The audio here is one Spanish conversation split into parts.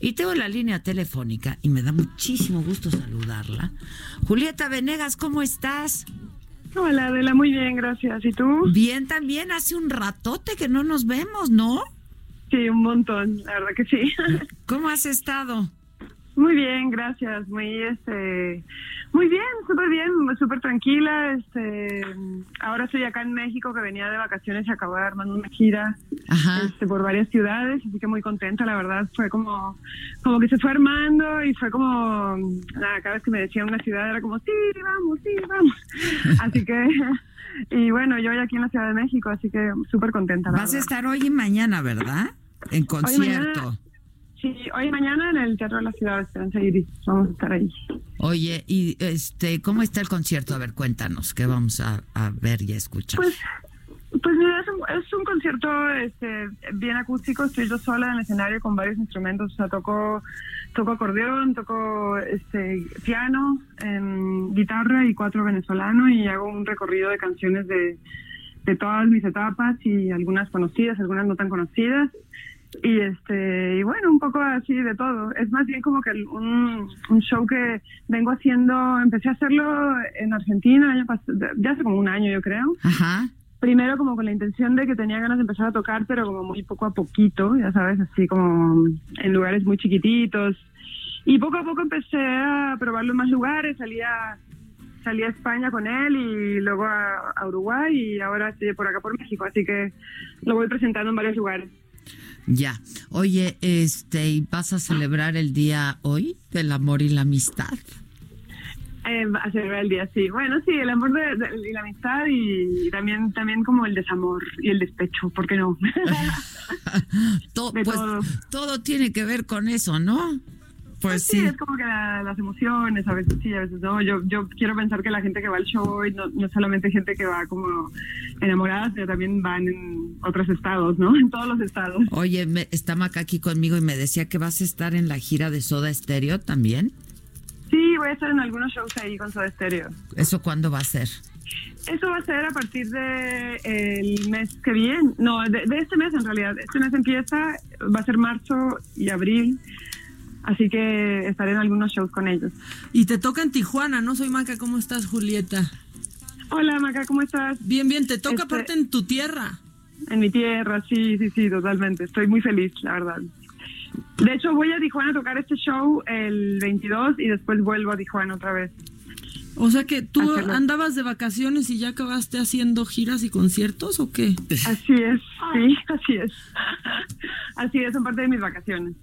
Y tengo la línea telefónica y me da muchísimo gusto saludarla. Julieta Venegas, ¿cómo estás? Hola, Adela, muy bien, gracias. ¿Y tú? Bien, también. Hace un ratote que no nos vemos, ¿no? Sí, un montón, la verdad que sí. ¿Cómo has estado? Muy bien, gracias. Muy, este, muy bien, súper bien, súper tranquila. Este, ahora estoy acá en México, que venía de vacaciones y acabo de armando una gira este, por varias ciudades, así que muy contenta, la verdad. Fue como, como que se fue armando y fue como, nada, cada vez que me decía una ciudad era como, sí, vamos, sí, vamos. así que, y bueno, yo hoy aquí en la Ciudad de México, así que súper contenta. Vas a estar hoy y mañana, ¿verdad? En concierto. Hoy y mañana en el Teatro de la Ciudad de Esperanza Iris. Vamos a estar ahí. Oye, y este, ¿cómo está el concierto? A ver, cuéntanos, ¿qué vamos a, ver y a escuchar? Pues, pues mira, es un, es un concierto este, bien acústico. Estoy yo sola en el escenario con varios instrumentos. O sea, toco, toco acordeón, toco este, piano, em, guitarra y cuatro venezolanos y hago un recorrido de canciones de, de todas mis etapas y algunas conocidas, algunas no tan conocidas y este y bueno un poco así de todo. Es más bien como que un, un show que vengo haciendo empecé a hacerlo en Argentina año ya hace como un año yo creo. Primero como con la intención de que tenía ganas de empezar a tocar pero como muy poco a poquito ya sabes así como en lugares muy chiquititos. Y poco a poco empecé a probarlo en más lugares salía salí a España con él y luego a, a Uruguay y ahora estoy por acá por México así que lo voy presentando en varios lugares ya. Oye, este, ¿vas a celebrar el día hoy del amor y la amistad? Eh, a celebrar el día, sí. Bueno, sí, el amor y la amistad y, también también como el desamor y el despecho, ¿por qué no? pues, todo tiene que ver con eso, ¿no? Pues sí, es como que las emociones, a veces sí, a veces no. Yo, yo quiero pensar que la gente que va al show no, no solamente gente que va como enamorada, sino también van en otros estados, ¿no? En todos los estados. Oye, me, está Maca aquí conmigo y me decía que vas a estar en la gira de Soda Stereo también. Sí, voy a estar en algunos shows ahí con Soda Stereo. ¿Eso cuándo va a ser? Eso va a ser a partir de el mes que viene, no, de, de este mes en realidad. Este mes empieza, va a ser marzo y abril. Así que estaré en algunos shows con ellos. Y te toca en Tijuana, ¿no? Soy Maca, ¿cómo estás, Julieta? Hola, Maca, ¿cómo estás? Bien, bien, te toca Este- aparte en tu tierra. En mi tierra, sí, sí, sí, totalmente. Estoy muy feliz, la verdad. De hecho, voy a Tijuana a tocar este show el 22 y después vuelvo a Tijuana otra vez. O sea que tú Hacerlo. andabas de vacaciones y ya acabaste haciendo giras y conciertos o qué? Así es, sí, así es. Así es, son parte de mis vacaciones.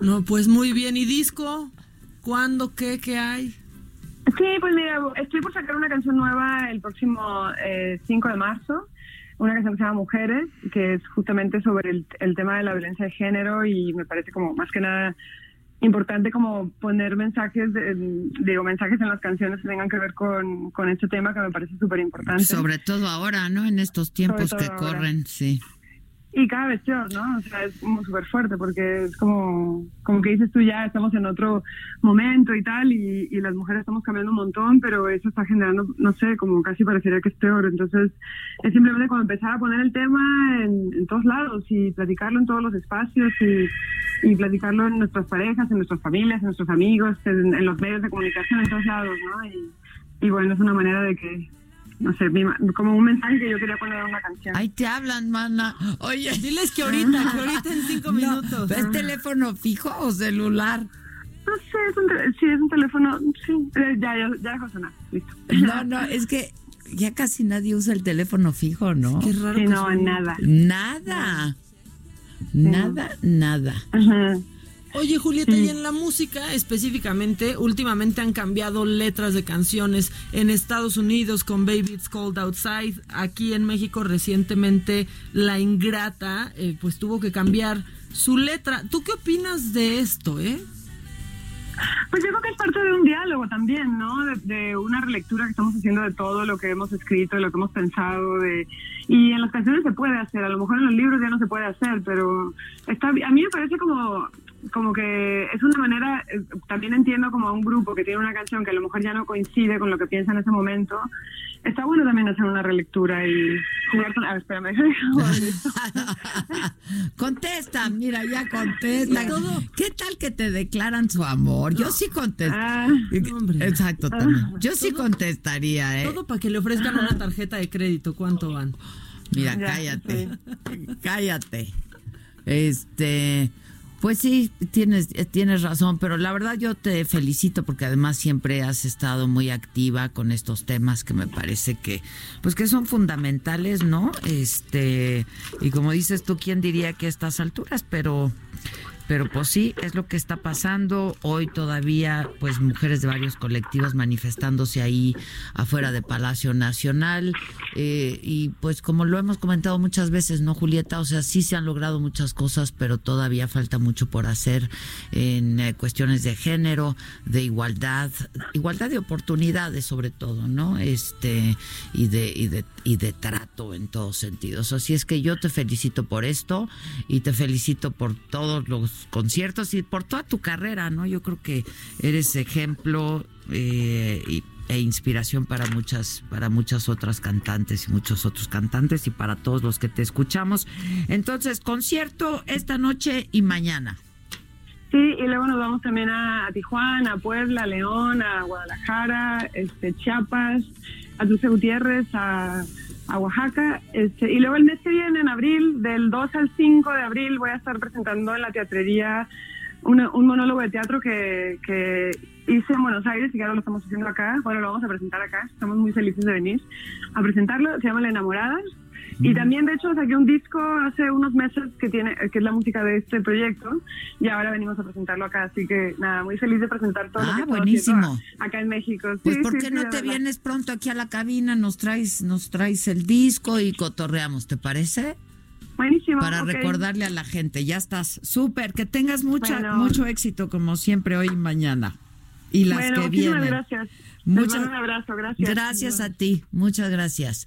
No, pues muy bien. ¿Y disco? ¿Cuándo? ¿Qué? ¿Qué hay? Sí, pues mira, estoy por sacar una canción nueva el próximo eh, 5 de marzo, una canción que se llama Mujeres, que es justamente sobre el, el tema de la violencia de género y me parece como más que nada importante como poner mensajes, de- digo, mensajes en las canciones que tengan que ver con, con este tema que me parece súper importante. Sobre todo ahora, ¿no? En estos tiempos que ahora. corren, sí. Y cada vez peor, ¿no? O sea, es como súper fuerte porque es como, como que dices tú ya estamos en otro momento y tal y, y las mujeres estamos cambiando un montón, pero eso está generando, no sé, como casi parecería que es peor. Entonces, es simplemente como empezar a poner el tema en, todos lados y platicarlo en todos los espacios y, y platicarlo en nuestras parejas, en nuestras familias, en nuestros amigos, en, los medios de comunicación, en todos lados, ¿no? Y bueno, es una manera de que, no sé, mi ma- como un mensaje que yo quería poner en una canción. Ahí te hablan, mana. Oye. Diles que ahorita, que ahorita en cinco No, minutos. ¿Es teléfono fijo o celular? No sé, es un, sí, es un teléfono, sí, eh, ya, ya, ya dejó sonar, listo. No, no, es que ya casi nadie usa el teléfono fijo, ¿no? Qué raro Sí, que no, nada. Nada. Nada, nada. Ajá. Oye, Julieta, y en la música específicamente, últimamente han cambiado letras de canciones en Estados Unidos con Baby It's Cold Outside, aquí en México recientemente La Ingrata, eh, pues tuvo que cambiar su letra. ¿Tú qué opinas de esto, eh? Pues yo creo que es parte de un diálogo también, ¿no? De, una relectura que estamos haciendo de todo lo que hemos escrito, de lo que hemos pensado, de y en las canciones se puede hacer, a lo mejor en los libros ya no se puede hacer, pero está a mí me parece como como que es una manera, eh, también entiendo como a un grupo que tiene una canción que a lo mejor ya no coincide con lo que piensa en ese momento, está bueno también hacer una relectura y jugar con... A ver, espérame. contesta, mira, ya contesta. ¿Qué tal que te declaran su amor? Yo sí contesto. Ah, Exacto, también. Yo sí contestaría, ¿eh? Todo para que le ofrezcan una tarjeta de crédito. ¿Cuánto van? Mira, cállate. Cállate. Este... Pues sí, tienes, eh, tienes razón, pero la verdad yo te felicito porque además siempre has estado muy activa con estos temas que me parece que, pues que son fundamentales, ¿no? Este, y como dices tú, ¿quién diría que a estas alturas? Pero pero pues sí, es lo que está pasando. Hoy todavía, pues mujeres de varios colectivos manifestándose ahí afuera de Palacio Nacional. Eh, y pues como lo hemos comentado muchas veces, ¿no, Julieta? O sea, sí se han logrado muchas cosas, pero todavía falta mucho por hacer en eh, cuestiones de género, de igualdad, igualdad de oportunidades sobre todo, ¿no? Este, y de, y de, y de trato en todos sentidos. Así es que yo te felicito por esto y te felicito por todos los conciertos y por toda tu carrera, ¿no? Yo creo que eres ejemplo eh, e inspiración para muchas, para muchas otras cantantes y muchos otros cantantes y para todos los que te escuchamos. Entonces, concierto esta noche y mañana. Sí, y luego nos vamos también a, Tijuana, a Puebla, a León, a Guadalajara, este, Chiapas, a Dulce Gutiérrez, a a Oaxaca. Este, y luego el mes que viene, en abril, del 2 al 5 de abril, voy a estar presentando en la teatrería un monólogo de teatro que, que hice en Buenos Aires y que ahora lo estamos haciendo acá. Bueno, lo vamos a presentar acá. Estamos muy felices de venir a presentarlo. Se llama La Enamorada. Y también, de hecho, saqué un disco hace unos meses que tiene que es la música de este proyecto y ahora venimos a presentarlo acá. Así que, nada, muy feliz de presentar todo ah, buenísimo. acá en México. pues, ¿por qué no te vienes pronto aquí a la cabina? Nos traes, nos traes el disco y cotorreamos, ¿te parece? Buenísimo. Para recordarle a la gente, ya estás. Súper, que tengas mucha, mucho éxito como siempre hoy y mañana. Y las que vienen. gracias. Muchas, un abrazo, gracias. Gracias a ti, muchas gracias.